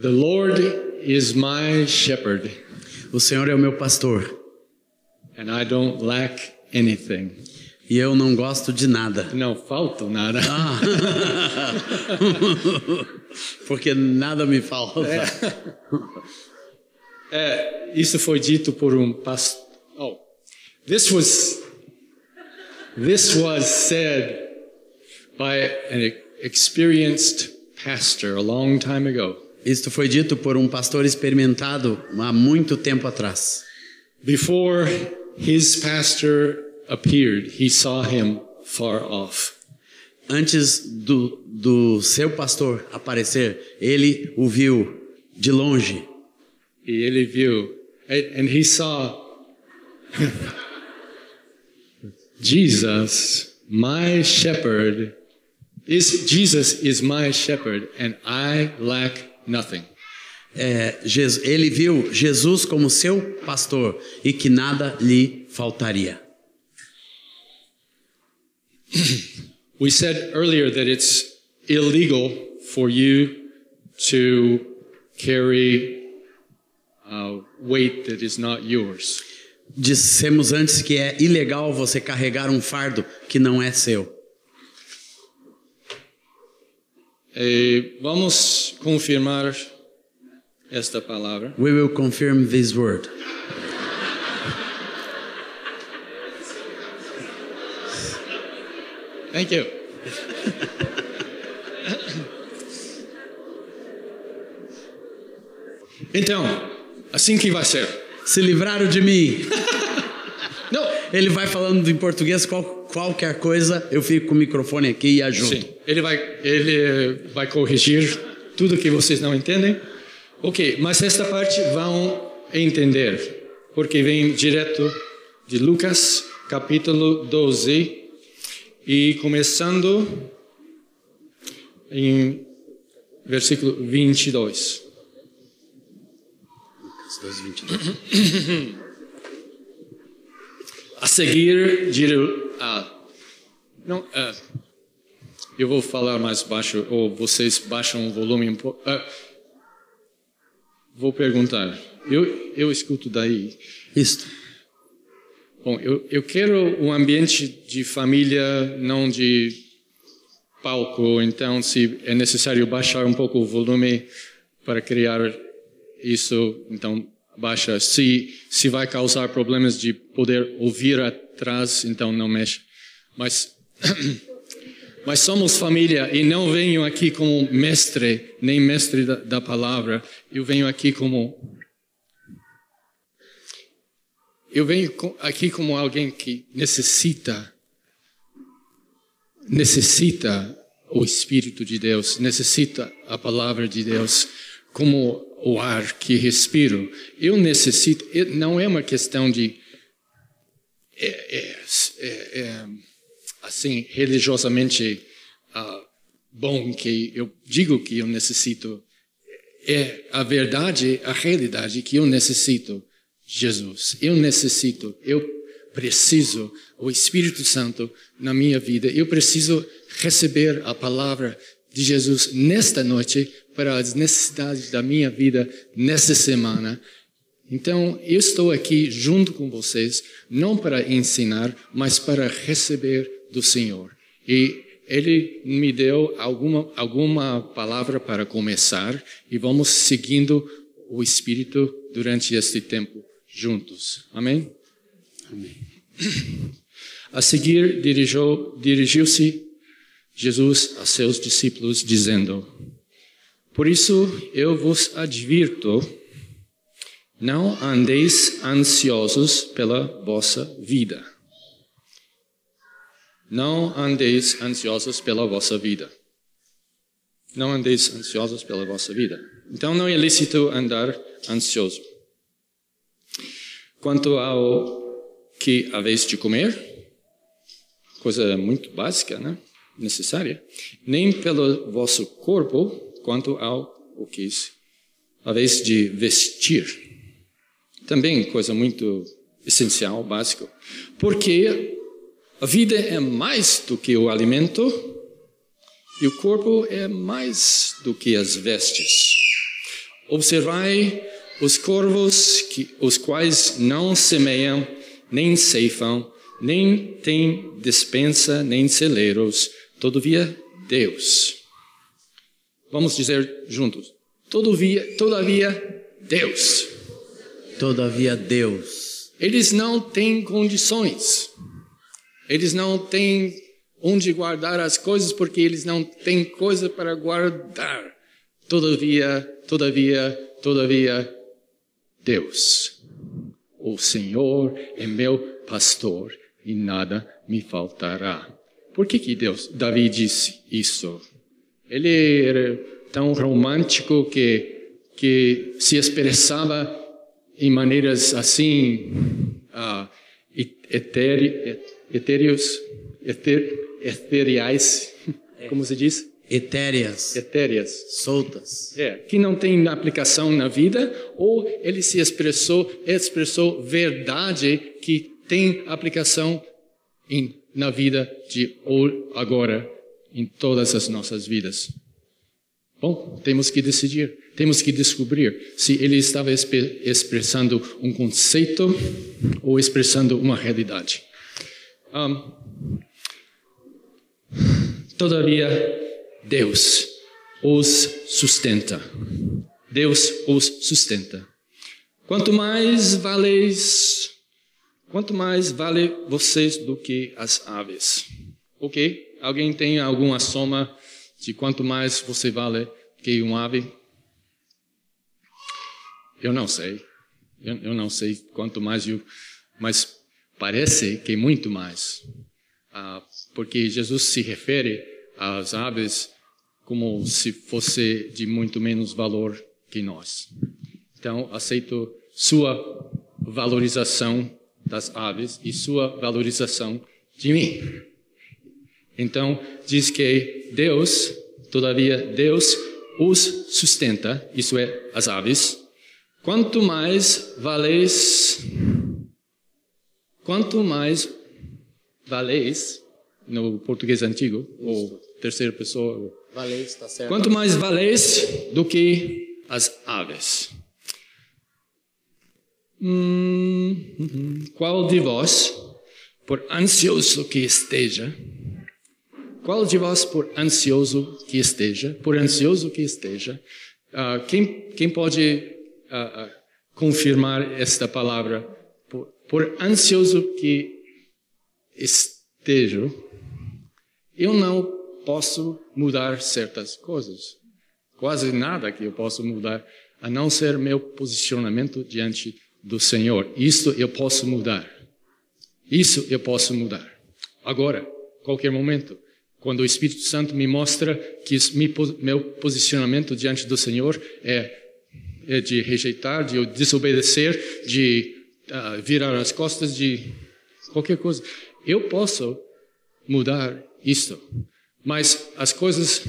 The Lord is my shepherd, O Senhor é o meu pastor and I don't lack anything. e eu não gosto de nada. Não falta nada. Ah. Porque nada me falta. É, isso foi dito por um pastor. Oh, this was this was said by an experienced pastor a long time ago. Isto foi dito por um pastor experimentado há muito tempo atrás. Before his pastor appeared, he saw him far off. Antes do, do seu pastor aparecer, ele o viu de longe. E ele viu, and he saw Jesus, my shepherd, is Jesus is my shepherd, and I lack nothing. É, Jesus- ele viu Jesus como seu pastor e que nada lhe faltaria. We said earlier that it's illegal for you to carry uh, weight that is not yours. Dissemos antes que é ilegal você carregar um fardo que não é seu. E vamos confirmar esta palavra. We will confirm this word. Thank you. Então, assim que vai ser. Se livraram de mim. Não, Ele vai falando em português qual, qualquer coisa, eu fico com o microfone aqui e ajudo. sim. Ele vai, ele vai corrigir tudo que vocês não entendem. Ok, mas esta parte vão entender, porque vem direto de Lucas, capítulo 12, e começando em versículo 22. A seguir, ah, não, ah, eu vou falar mais baixo, ou vocês baixam o volume um pouco. Ah, vou perguntar. Eu, eu escuto daí. Isto. Bom, eu, eu quero um ambiente de família, não de palco. Então, se é necessário baixar um pouco o volume para criar isso, então baixa. Se se vai causar problemas de poder ouvir atrás, então não mexa. Mas mas somos família e não venho aqui como mestre nem mestre da, da palavra. Eu venho aqui como eu venho aqui como alguém que necessita necessita o Espírito de Deus, necessita a palavra de Deus como o ar que respiro. Eu necessito, não é uma questão de é, é, é, é, assim religiosamente ah, bom que eu digo que eu necessito é a verdade, a realidade que eu necessito Jesus. Eu necessito, eu preciso o Espírito Santo na minha vida. Eu preciso receber a palavra de Jesus nesta noite para as necessidades da minha vida nessa semana. Então, eu estou aqui junto com vocês, não para ensinar, mas para receber do Senhor. E Ele me deu alguma, alguma palavra para começar e vamos seguindo o Espírito durante este tempo juntos. Amém? A seguir, dirigiu- dirigiu-se Jesus a seus discípulos, dizendo: Por isso eu vos advirto, não andeis ansiosos pela vossa vida. Não andeis ansiosos pela vossa vida. Não andeis ansiosos pela vossa vida. Então não é lícito andar ansioso. Quanto ao que haveis de comer, coisa muito básica, né? necessária, nem pelo vosso corpo, quanto ao o que haveis de vestir. Também coisa muito essencial, básico. Porque a vida é mais do que o alimento e o corpo é mais do que as vestes. Observai os corvos, que, os quais não semeiam, nem ceifam, nem têm despensa, nem celeiros, todavia Deus. Vamos dizer juntos. Todavia, todavia Deus. Todavia Deus. Eles não têm condições. Eles não têm onde guardar as coisas porque eles não têm coisa para guardar. Todavia, todavia, todavia Deus. O Senhor é meu pastor e nada me faltará. Por que que Deus, Davi disse isso? Ele era tão romântico que que se expressava em maneiras assim uh, etéreos, eteriais, como se diz? Etéreas. Etéreas. Soltas. É, que não tem aplicação na vida, ou ele se expressou, expressou verdade que tem aplicação em, na vida de agora, em todas as nossas vidas. Bom, temos que decidir, temos que descobrir se ele estava expressando um conceito ou expressando uma realidade. Um, todavia, Deus os sustenta. Deus os sustenta. Quanto mais valeis, quanto mais vale vocês do que as aves. Ok? Alguém tem alguma soma de quanto mais você vale que um ave? Eu não sei. Eu, eu não sei quanto mais eu, mas parece que muito mais. Ah, porque Jesus se refere às aves como se fosse de muito menos valor que nós. Então, aceito sua valorização das aves e sua valorização de mim. Então, diz que Deus, todavia, Deus os sustenta, isso é, as aves. Quanto mais valeis, quanto mais valeis, no português antigo, ou terceira pessoa, valeis, tá certo. quanto mais valeis do que as aves. Hum, hum, qual de vós, por ansioso que esteja, qual de vós, por ansioso que esteja, por ansioso que esteja, uh, quem, quem pode uh, uh, confirmar esta palavra? Por, por ansioso que esteja, eu não posso mudar certas coisas. Quase nada que eu posso mudar, a não ser meu posicionamento diante do Senhor. Isto eu posso mudar. Isso eu posso mudar. Agora, qualquer momento. Quando o Espírito Santo me mostra que meu posicionamento diante do Senhor é, é de rejeitar, de desobedecer, de uh, virar as costas, de qualquer coisa, eu posso mudar isto. Mas as coisas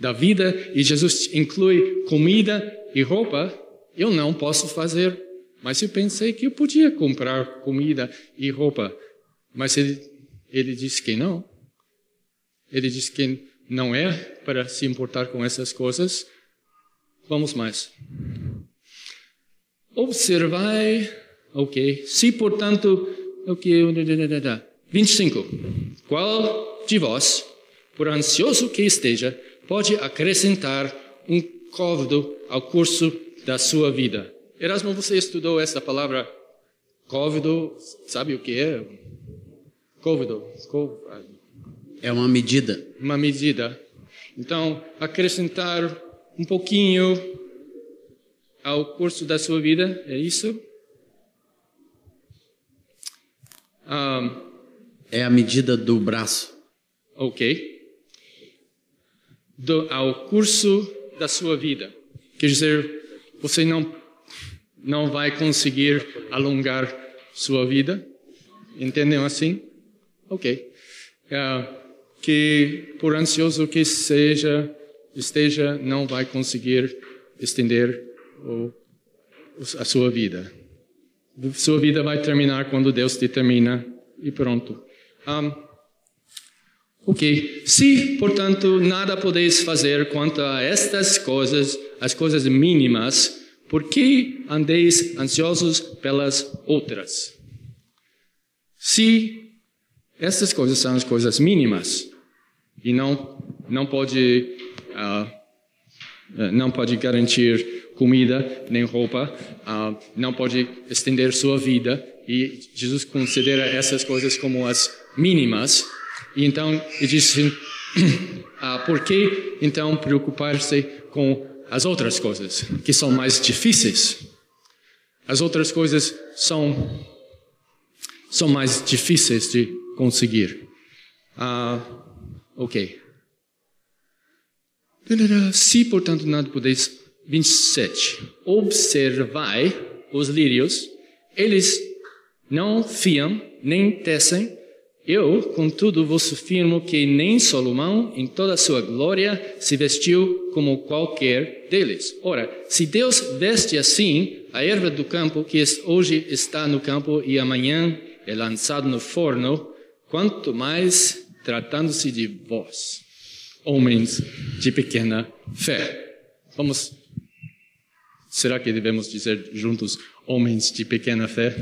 da vida, e Jesus inclui comida e roupa, eu não posso fazer. Mas eu pensei que eu podia comprar comida e roupa. Mas ele, ele disse que não. Ele diz que não é para se importar com essas coisas. Vamos mais. Observai, ok. Se, portanto, ok, 25. Qual de vós, por ansioso que esteja, pode acrescentar um côvado ao curso da sua vida? Erasmo, você estudou essa palavra côvado, sabe o que é? Côvado. É uma medida. Uma medida. Então, acrescentar um pouquinho ao curso da sua vida, é isso? Um, é a medida do braço. Ok. Do, ao curso da sua vida. Quer dizer, você não, não vai conseguir alongar sua vida. Entendem assim? Ok. Uh, que por ansioso que seja, esteja, não vai conseguir estender o, a sua vida. Sua vida vai terminar quando Deus determina e pronto. Um, ok. Se, portanto, nada podeis fazer quanto a estas coisas, as coisas mínimas, por que andeis ansiosos pelas outras? Se essas coisas são as coisas mínimas e não não pode uh, não pode garantir comida nem roupa, uh, não pode estender sua vida e Jesus considera essas coisas como as mínimas. E então ele diz assim, uh, por que então preocupar-se com as outras coisas que são mais difíceis? As outras coisas são são mais difíceis de conseguir. Uh, ok. Se, portanto, nada podeis. 27. Observai os lírios, eles não fiam, nem tecem. Eu, contudo, vos afirmo que nem Salomão, em toda a sua glória, se vestiu como qualquer deles. Ora, se Deus veste assim a erva do campo, que hoje está no campo e amanhã é lançado no forno, quanto mais tratando-se de vós, homens de pequena fé. Vamos. Será que devemos dizer juntos, homens de pequena fé?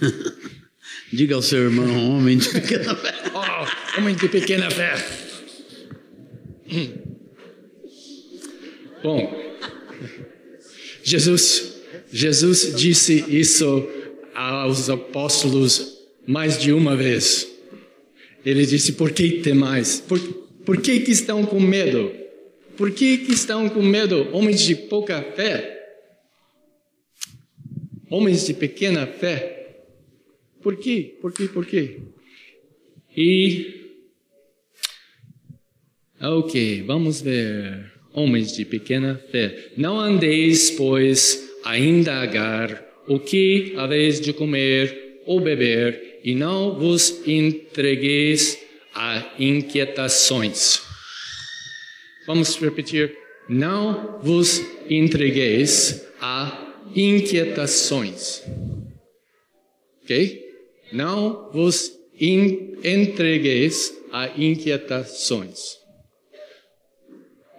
Diga ao seu irmão, homem de pequena fé. oh, homem de pequena fé. Bom, Jesus, Jesus disse isso aos apóstolos mais de uma vez. Ele disse: Por que temais? Por, por que, que estão com medo? Por que, que estão com medo, homens de pouca fé? Homens de pequena fé? Por quê? Por quê? Por quê? E. Ok, vamos ver. Homens de pequena fé. Não andeis, pois, a indagar o que haveis de comer ou beber, e não vos entregueis a inquietações. Vamos repetir. Não vos entregueis a inquietações. Ok? Não vos entregueis a inquietações.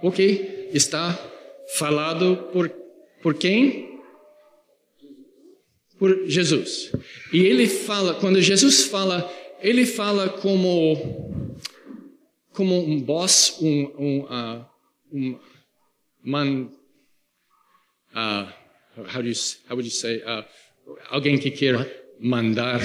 Ok? Está falado por, por quem? Por Jesus. E ele fala, quando Jesus fala, ele fala como como um boss, um, um, uh, um man, uh, how, do you, how would you say, uh, alguém que quer mandar,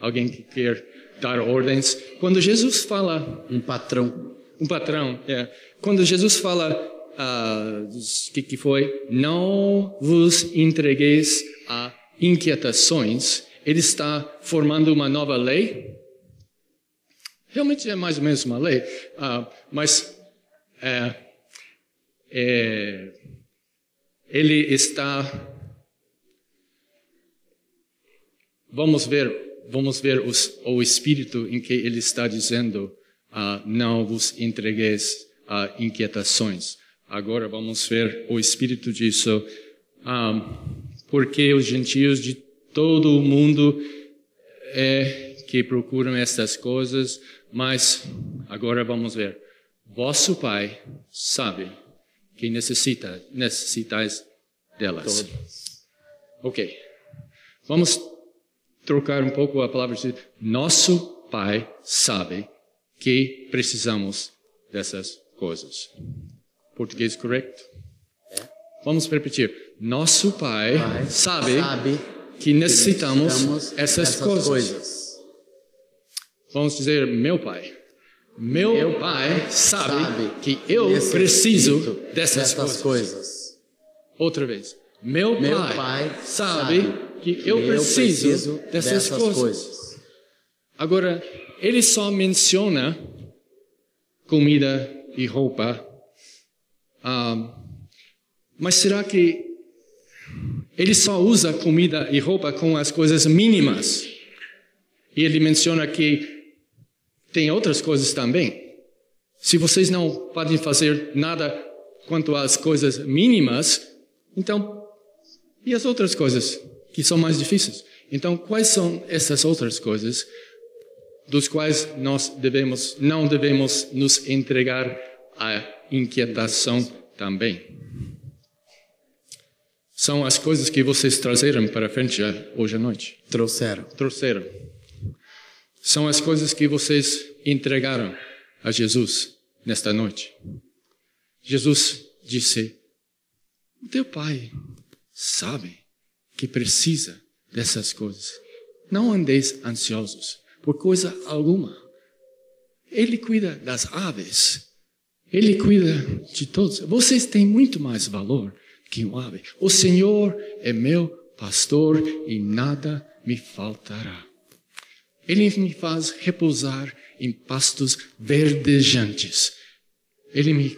alguém que quer dar ordens. Quando Jesus fala um patrão, um patrão, é. Quando Jesus fala o uh, que, que foi, não vos entregueis a inquietações, ele está formando uma nova lei. Realmente é mais ou menos uma lei, uh, mas é, é, ele está. Vamos ver, vamos ver os, o espírito em que ele está dizendo: uh, não vos entregueis a inquietações. Agora vamos ver o espírito disso. Um, ah, porque os gentios de todo o mundo é que procuram estas coisas, mas agora vamos ver. Vosso Pai sabe que necessita, necessitais delas. Ok. Vamos trocar um pouco a palavra de nosso Pai sabe que precisamos dessas coisas. Português correto? É. Vamos repetir. Nosso Pai, Pai sabe, sabe, que necessitamos, que necessitamos essas, essas coisas. coisas. Vamos dizer, meu Pai. Meu, meu pai, sabe, sabe que eu preciso dessas, coisas. coisas. Outra vez. Meu, meu pai, pai, sabe que eu, preciso, preciso dessas, dessas coisas. coisas. Agora, ele só menciona comida e roupa. Ah, mas será que ele só usa comida e roupa com as coisas mínimas. E ele menciona que tem outras coisas também. Se vocês não podem fazer nada quanto às coisas mínimas, então, e as outras coisas que são mais difíceis? Então, quais são essas outras coisas dos quais nós devemos, não devemos nos entregar à inquietação também? São as coisas que vocês trazeram para frente hoje à noite. Trouxeram. Trouxeram. São as coisas que vocês entregaram a Jesus nesta noite. Jesus disse: O teu pai sabe que precisa dessas coisas. Não andeis ansiosos por coisa alguma. Ele cuida das aves. Ele cuida de todos. Vocês têm muito mais valor que um ave. O Senhor é meu pastor e nada me faltará. Ele me faz repousar em pastos verdejantes. Ele me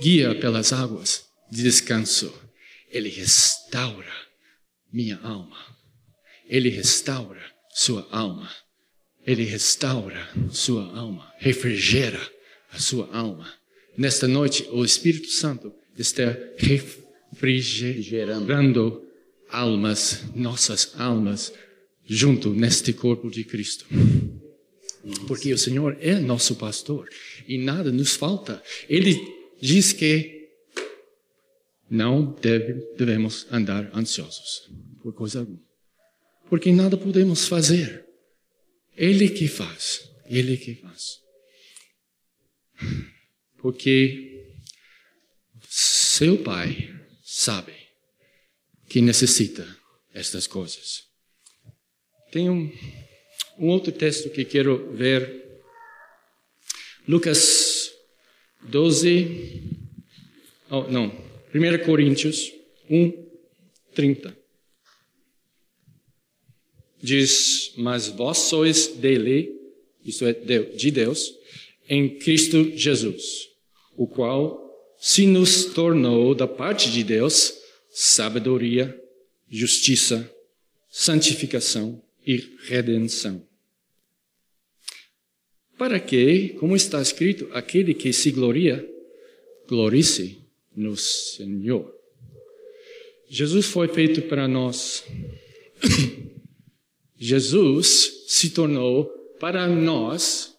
guia pelas águas de descanso. Ele restaura minha alma. Ele restaura sua alma. Ele restaura sua alma, refrigera a sua alma. Nesta noite, o Espírito Santo está refrigerando almas, nossas almas, junto neste corpo de Cristo. Porque o Senhor é nosso pastor e nada nos falta. Ele diz que não deve, devemos andar ansiosos por coisa alguma. Porque nada podemos fazer. Ele que faz. Ele que faz. Porque seu pai sabe que necessita estas coisas. Tem um, um outro texto que quero ver. Lucas 12. Oh, não. 1 Coríntios 1, 30 diz: Mas vós sois dele, isto é, de Deus, em Cristo Jesus, o qual se nos tornou da parte de Deus sabedoria, justiça, santificação e redenção. Para que, como está escrito, aquele que se gloria, glorice no Senhor. Jesus foi feito para nós Jesus se tornou para nós,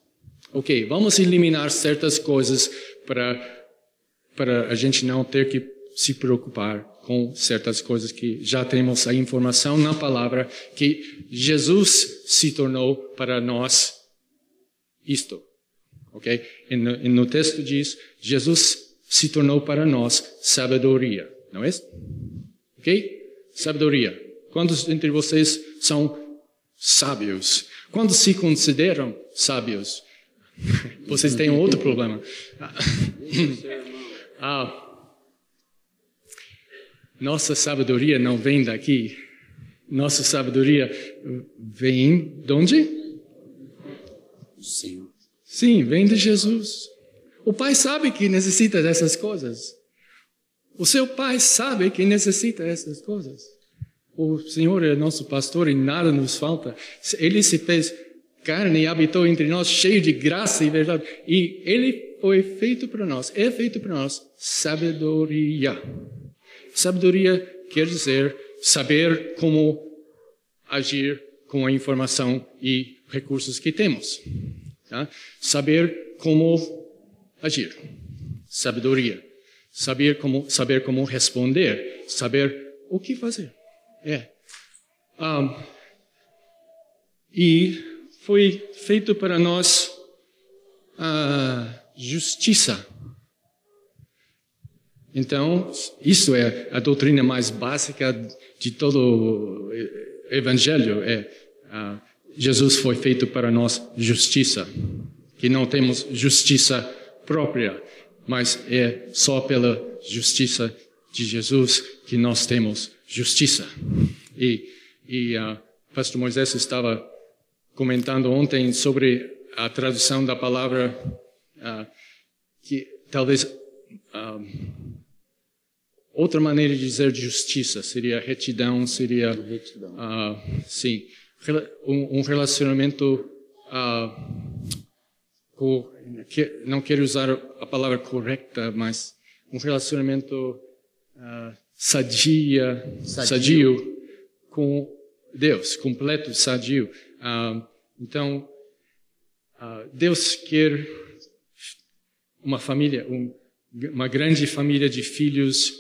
ok, vamos eliminar certas coisas para, para a gente não ter que se preocupar com certas coisas que já temos a informação na palavra que Jesus se tornou para nós isto, ok? E no, e no texto diz Jesus se tornou para nós sabedoria, não é? Ok? Sabedoria. Quantos entre vocês são sábios. Quando se consideram sábios, vocês têm outro problema. ah, nossa sabedoria não vem daqui. Nossa sabedoria vem de onde? Sim. Sim, vem de Jesus. O pai sabe que necessita dessas coisas. O seu pai sabe que necessita dessas coisas. O Senhor é nosso pastor e nada nos falta. Ele se fez carne e habitou entre nós, cheio de graça e verdade. E ele foi feito para nós, é feito para nós sabedoria. Sabedoria quer dizer saber como agir com a informação e recursos que temos. Tá? Saber como agir. Sabedoria. Saber como, saber como responder. Saber o que fazer. É. Um, e foi feito para nós a justiça. Então, isso é a doutrina mais básica de todo o Evangelho. É, uh, Jesus foi feito para nós justiça. Que não temos justiça própria, mas é só pela justiça de Jesus que nós temos justiça. E, e uh, Pastor Moisés estava comentando ontem sobre a tradução da palavra uh, que talvez uh, outra maneira de dizer justiça seria retidão, seria retidão. sim um, um relacionamento com, que, não quero usar a palavra correta, mas um relacionamento sadia, sadio. sadio. com Deus, completo, sadio. Uh, então, uh, Deus quer uma família, um, uma grande família de filhos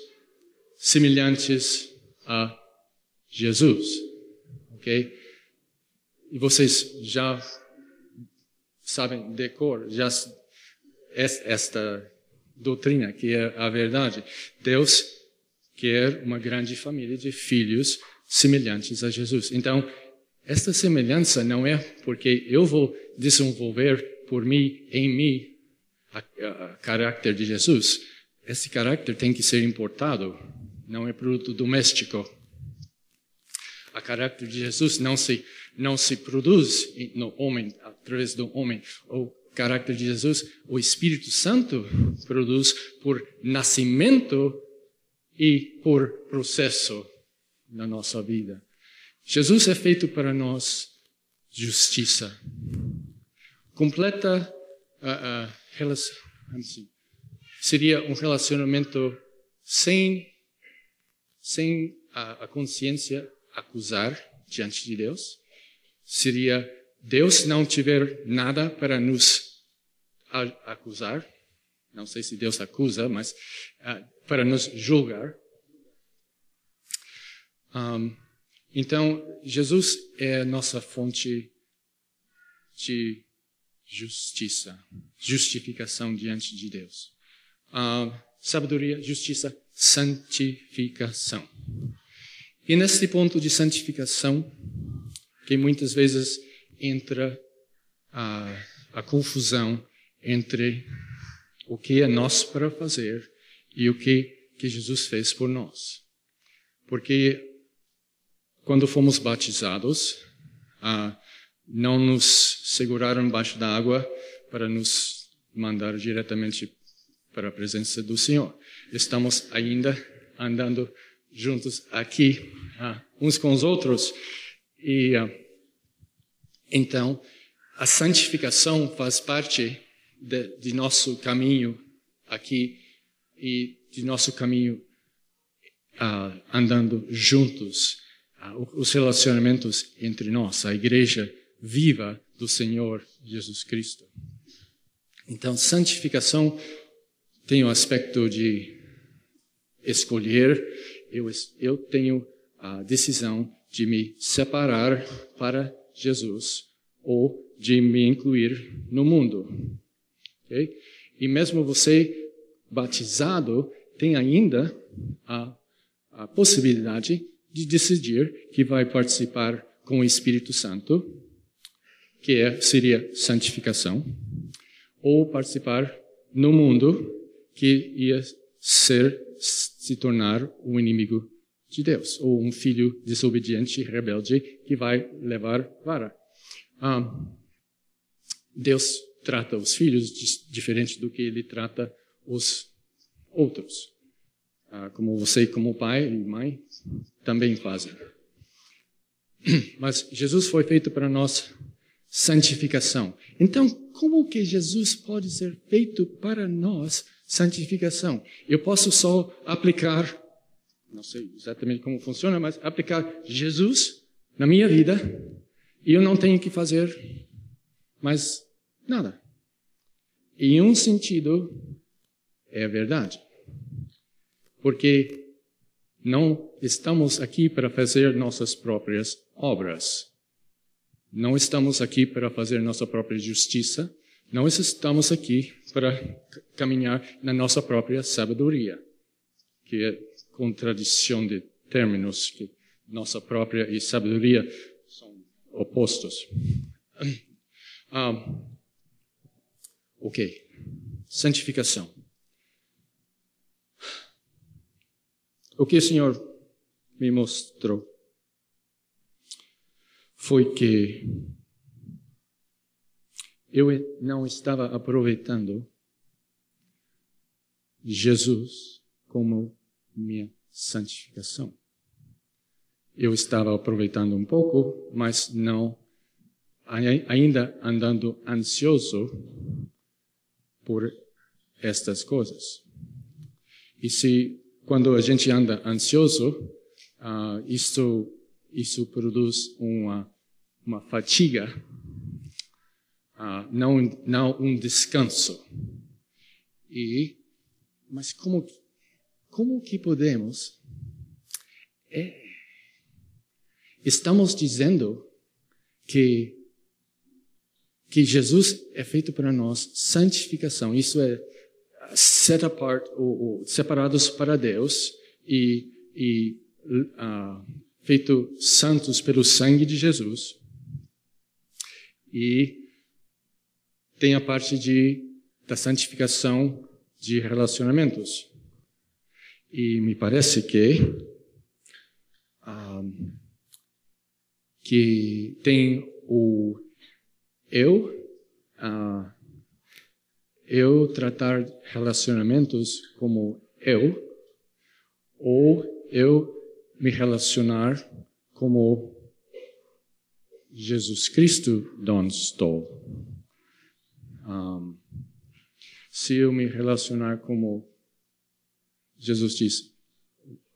semelhantes a Jesus, ok? E vocês já sabem decor, já esta doutrina que é a verdade. Deus quer uma grande família de filhos semelhantes a Jesus. Então, esta semelhança não é porque eu vou desenvolver por mim, em mim, o caráter de Jesus. Esse caráter tem que ser importado, não é produto doméstico. O caráter de Jesus não se não se produz no homem através do homem. O caráter de Jesus, o Espírito Santo produz por nascimento e por processo na nossa vida. Jesus é feito para nós justiça. Completa uh, uh, assim, seria um relacionamento sem, sem a, a consciência acusar diante de Deus. Seria Deus não tiver nada para nos acusar. Não sei se Deus acusa, mas uh, para nos julgar. Um, então, Jesus é a nossa fonte de justiça, justificação diante de Deus. Uh, sabedoria, justiça, santificação. E nesse ponto de santificação, que muitas vezes entra a, a confusão entre o que é nosso para fazer e o que, que Jesus fez por nós. Porque quando fomos batizados, ah, não nos seguraram embaixo da água para nos mandar diretamente para a presença do Senhor. Estamos ainda andando juntos aqui, ah, uns com os outros. E ah, então, a santificação faz parte de, de nosso caminho aqui e de nosso caminho uh, andando juntos, uh, os relacionamentos entre nós, a igreja viva do Senhor Jesus Cristo. Então, santificação tem o aspecto de escolher, eu, eu tenho a decisão de me separar para Jesus ou de me incluir no mundo. Okay? E mesmo você batizado tem ainda a, a possibilidade de decidir que vai participar com o Espírito Santo, que é, seria santificação, ou participar no mundo, que ia ser se tornar o inimigo de Deus, ou um filho desobediente, rebelde, que vai levar vara. Ah, Deus trata os filhos diferente do que ele trata os outros. Ah, como você, como pai e mãe, também fazem. Mas Jesus foi feito para nós santificação. Então, como que Jesus pode ser feito para nós santificação? Eu posso só aplicar, não sei exatamente como funciona, mas aplicar Jesus na minha vida e eu não tenho que fazer mais nada. Em um sentido, é verdade. Porque não estamos aqui para fazer nossas próprias obras. Não estamos aqui para fazer nossa própria justiça. Não estamos aqui para caminhar na nossa própria sabedoria, que é contradição de termos que nossa própria e sabedoria são opostos. Ah, ok. Santificação. O que o Senhor me mostrou foi que eu não estava aproveitando Jesus como minha santificação. Eu estava aproveitando um pouco, mas não ainda andando ansioso por estas coisas. E se quando a gente anda ansioso, uh, isso, isso produz uma, uma fatiga, uh, não, não um descanso. E, mas como, como que podemos É. Estamos dizendo que que Jesus é feito para nós santificação. Isso é set apart, ou, ou separados para Deus e, e uh, feito santos pelo sangue de Jesus. E tem a parte de, da santificação de relacionamentos. E me parece que um, ah, que tem o eu uh, eu tratar relacionamentos como eu ou eu me relacionar como Jesus Cristo Don estou. Um, se eu me relacionar como Jesus diz,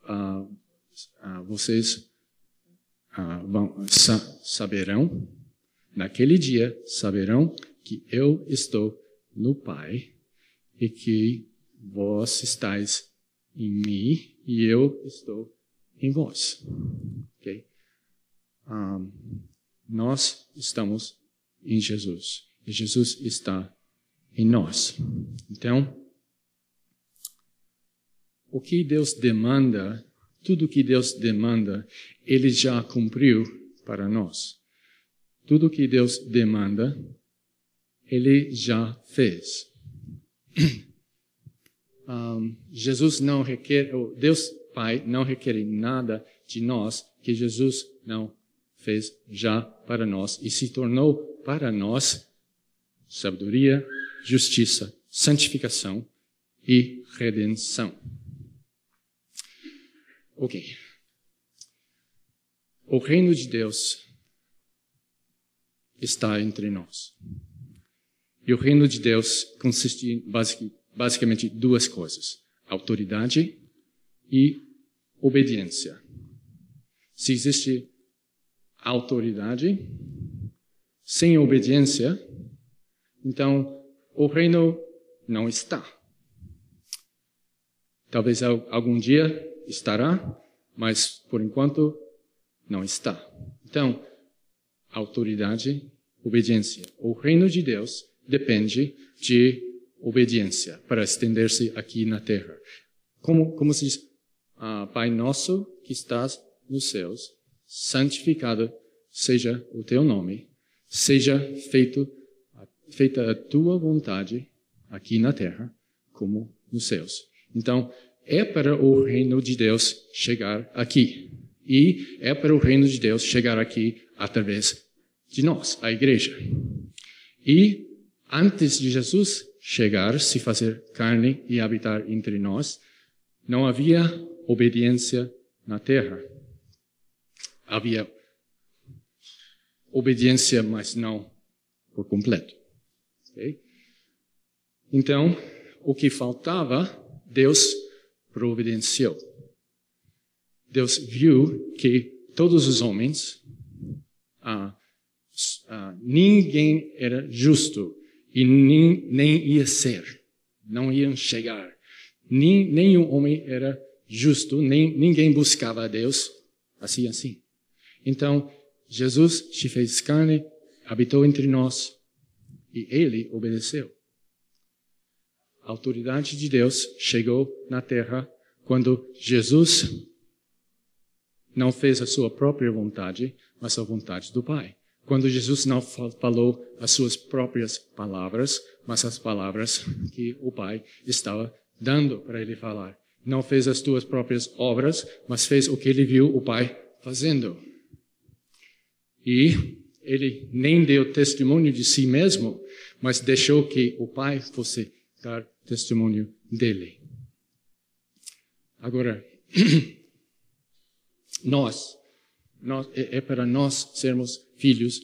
uh, uh, vocês uh, vão, sa saberão, naquele dia, saberão que eu estou no Pai e que vós estáis em mim e eu estou em vós. Okay? Um, nós estamos em Jesus e Jesus está em nós. Então, o que Deus demanda, tudo o que Deus demanda, Ele já cumpriu para nós. Tudo o que Deus demanda, Ele já fez. Um, Jesus não requer, Deus Pai não requer nada de nós que Jesus não fez já para nós e se tornou para nós sabedoria, justiça, santificação e redenção. Ok. O reino de Deus está entre nós. E o reino de Deus consiste em basicamente duas coisas: autoridade e obediência. Se existe autoridade sem obediência, então o reino não está. Talvez algum dia estará, mas por enquanto não está. Então, autoridade, obediência. O reino de Deus depende de obediência para estender-se aqui na terra. Como, como se diz, ah, Pai nosso que estás nos céus, santificado seja o teu nome, seja feito, feita a tua vontade aqui na terra como nos céus. Então, é para o reino de Deus chegar aqui. E é para o reino de Deus chegar aqui através de nós, a igreja. E antes de Jesus chegar, se fazer carne e habitar entre nós, não havia obediência na terra. Havia obediência, mas não por completo. Okay? Então, o que faltava, Deus providenciou. Deus viu que todos os homens, ah, ah, ninguém era justo e nem, nem ia ser, não iam chegar. Nem, nenhum homem era justo, nem, ninguém buscava a Deus assim, assim. Então, Jesus se fez carne, habitou entre nós e ele obedeceu. A autoridade de Deus chegou na terra quando Jesus não fez a sua própria vontade, mas a vontade do Pai. Quando Jesus não falou as suas próprias palavras, mas as palavras que o Pai estava dando para ele falar não fez as tuas próprias obras, mas fez o que ele viu o Pai fazendo. E ele nem deu testemunho de si mesmo, mas deixou que o Pai fosse dar testemunho dele. Agora, nós, nós é, é para nós sermos filhos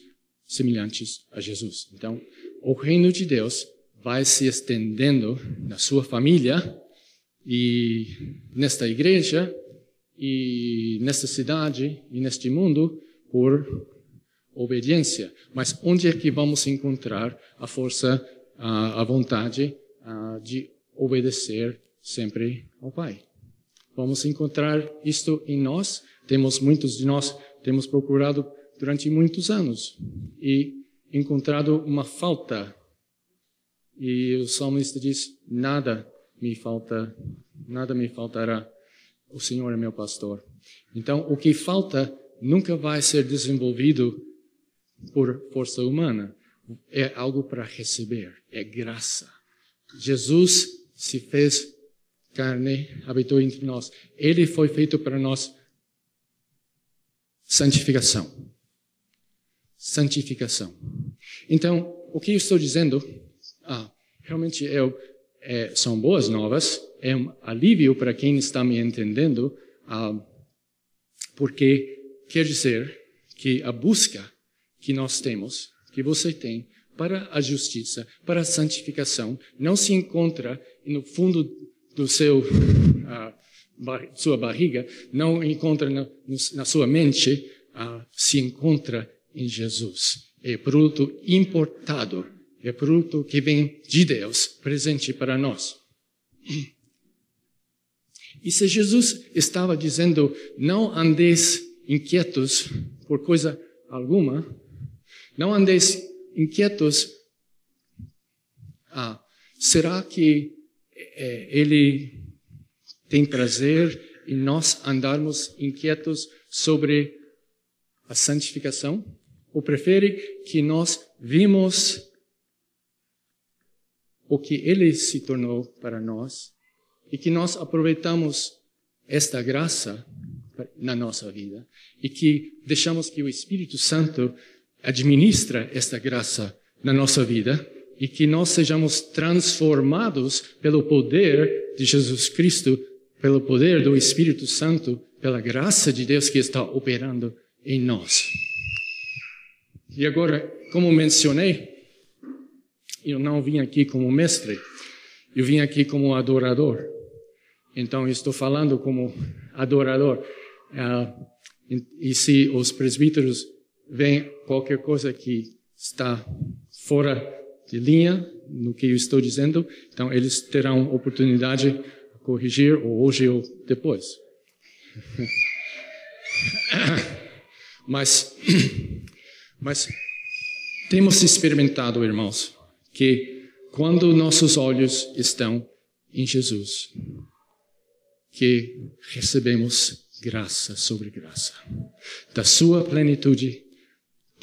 semelhantes a Jesus. Então, o reino de Deus vai se estendendo na sua família e nesta igreja, e nesta cidade, e neste mundo, por obediência. Mas onde é que vamos encontrar a força, a, vontade de obedecer sempre ao Pai? Vamos encontrar isto em nós. Temos muitos de nós temos procurado durante muitos anos e encontrado uma falta. E o salmista diz: nada me falta, nada me faltará. O Senhor é meu pastor. Então, o que falta nunca vai ser desenvolvido por força humana. É algo para receber, é graça. Jesus se fez carne, habitou entre nós. Ele foi feito para nós santificação. Santificação. Então, o que eu estou dizendo, ah, realmente eu, é, são boas novas, é um alívio para quem está me entendendo, ah, porque quer dizer que a busca que nós temos, que você tem, para a justiça, para a santificação, não se encontra no fundo do seu uh, sua barriga, não encontra na, na sua mente, uh, se encontra em Jesus. É produto importado, é produto que vem de Deus, presente para nós. E se Jesus estava dizendo, não andeis inquietos por coisa alguma, não andeis inquietos, ah, será que é, ele tem prazer em nós andarmos inquietos sobre a santificação? Ou prefere que nós vimos o que ele se tornou para nós e que nós aproveitamos esta graça na nossa vida e que deixamos que o Espírito Santo administra esta graça na nossa vida e que nós sejamos transformados pelo poder de Jesus Cristo, pelo poder do Espírito Santo, pela graça de Deus que está operando em nós. E agora, como mencionei, eu não vim aqui como mestre, eu vim aqui como adorador. Então, estou falando como adorador. Uh, e se os presbíteros veem qualquer coisa que está fora de linha no que eu estou dizendo, então eles terão oportunidade de corrigir ou hoje ou depois. mas, mas temos experimentado, irmãos, que quando nossos olhos estão em Jesus, que recebemos graça sobre graça. Da sua plenitude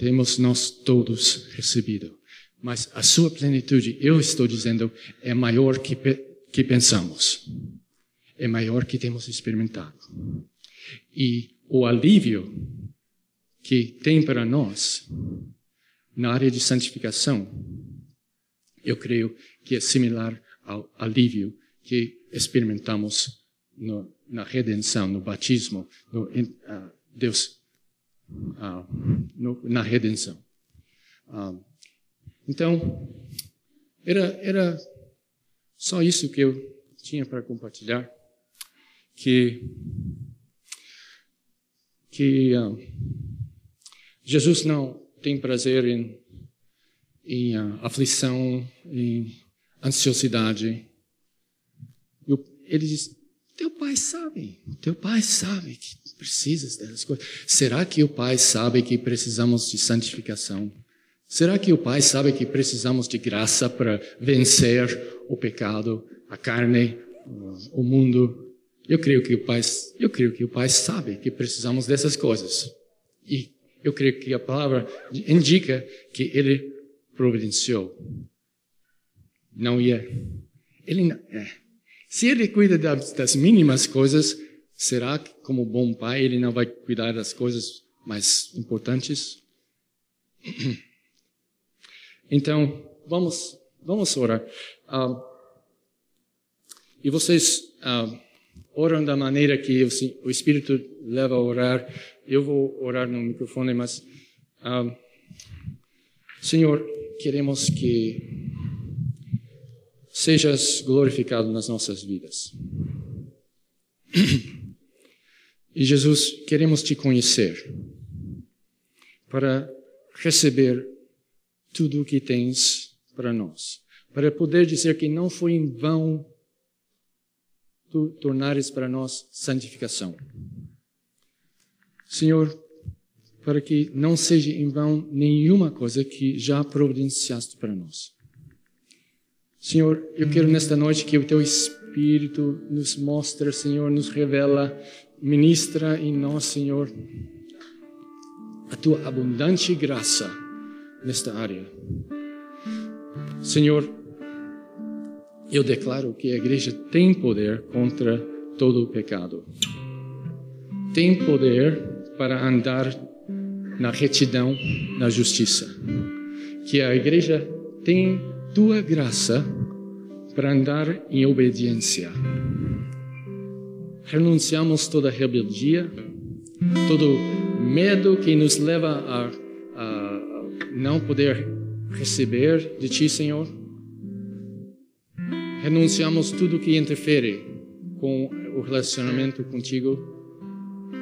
temos nós todos recebido. Mas a sua plenitude, eu estou dizendo, é maior que, que pensamos. É maior que temos experimentado. E o alívio que tem para nós na área de santificação, eu creio que é similar ao alívio que experimentamos no, na redenção, no batismo, no, uh, Deus, uh, no, na redenção. Uh, então, era, era só isso que eu tinha para compartilhar. Que, que uh, Jesus não tem prazer em, em aflição, em ansiosidade. Eu, ele diz: Teu pai sabe, teu pai sabe que precisas dessas coisas. Será que o pai sabe que precisamos de santificação? Será que o Pai sabe que precisamos de graça para vencer o pecado, a carne, o mundo? Eu creio que o Pai, eu creio que o Pai sabe que precisamos dessas coisas. E eu creio que a palavra indica que ele providenciou. Não ia. Ele é. Se ele cuida das, das mínimas coisas, será que como bom pai ele não vai cuidar das coisas mais importantes? Então, vamos, vamos orar. Uh, e vocês uh, oram da maneira que o, Espírito leva a orar. Eu vou orar no microfone, mas, uh, Senhor, queremos que sejas glorificado nas nossas vidas. E Jesus, queremos te conhecer para receber tudo o que tens para nós. Para poder dizer que não foi em vão tu tornares para nós santificação. Senhor, para que não seja em vão nenhuma coisa que já providenciaste para nós. Senhor, eu quero nesta noite que o teu Espírito nos mostre, Senhor, nos revela, ministra em nós, Senhor, a tua abundante graça nesta área. Senhor, eu declaro que a igreja tem poder contra todo o pecado. Tem poder para andar na retidão, na justiça. Que a igreja tem tua graça para andar em obediência. Renunciamos toda rebeldia, todo medo que nos leva a, a não poder receber de Ti, Senhor. Renunciamos tudo que interfere com o relacionamento contigo,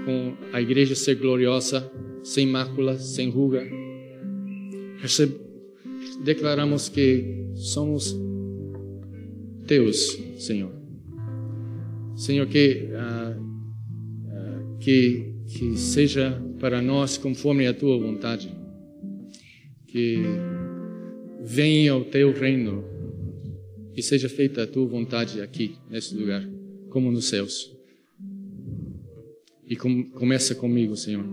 com a igreja ser gloriosa, sem mácula, sem ruga. Declaramos que somos teus, Senhor. Senhor, que, uh, uh, que, que seja para nós conforme a tua vontade. Que venha o teu reino e seja feita a tua vontade aqui, nesse lugar, como nos céus. E com, começa comigo, Senhor.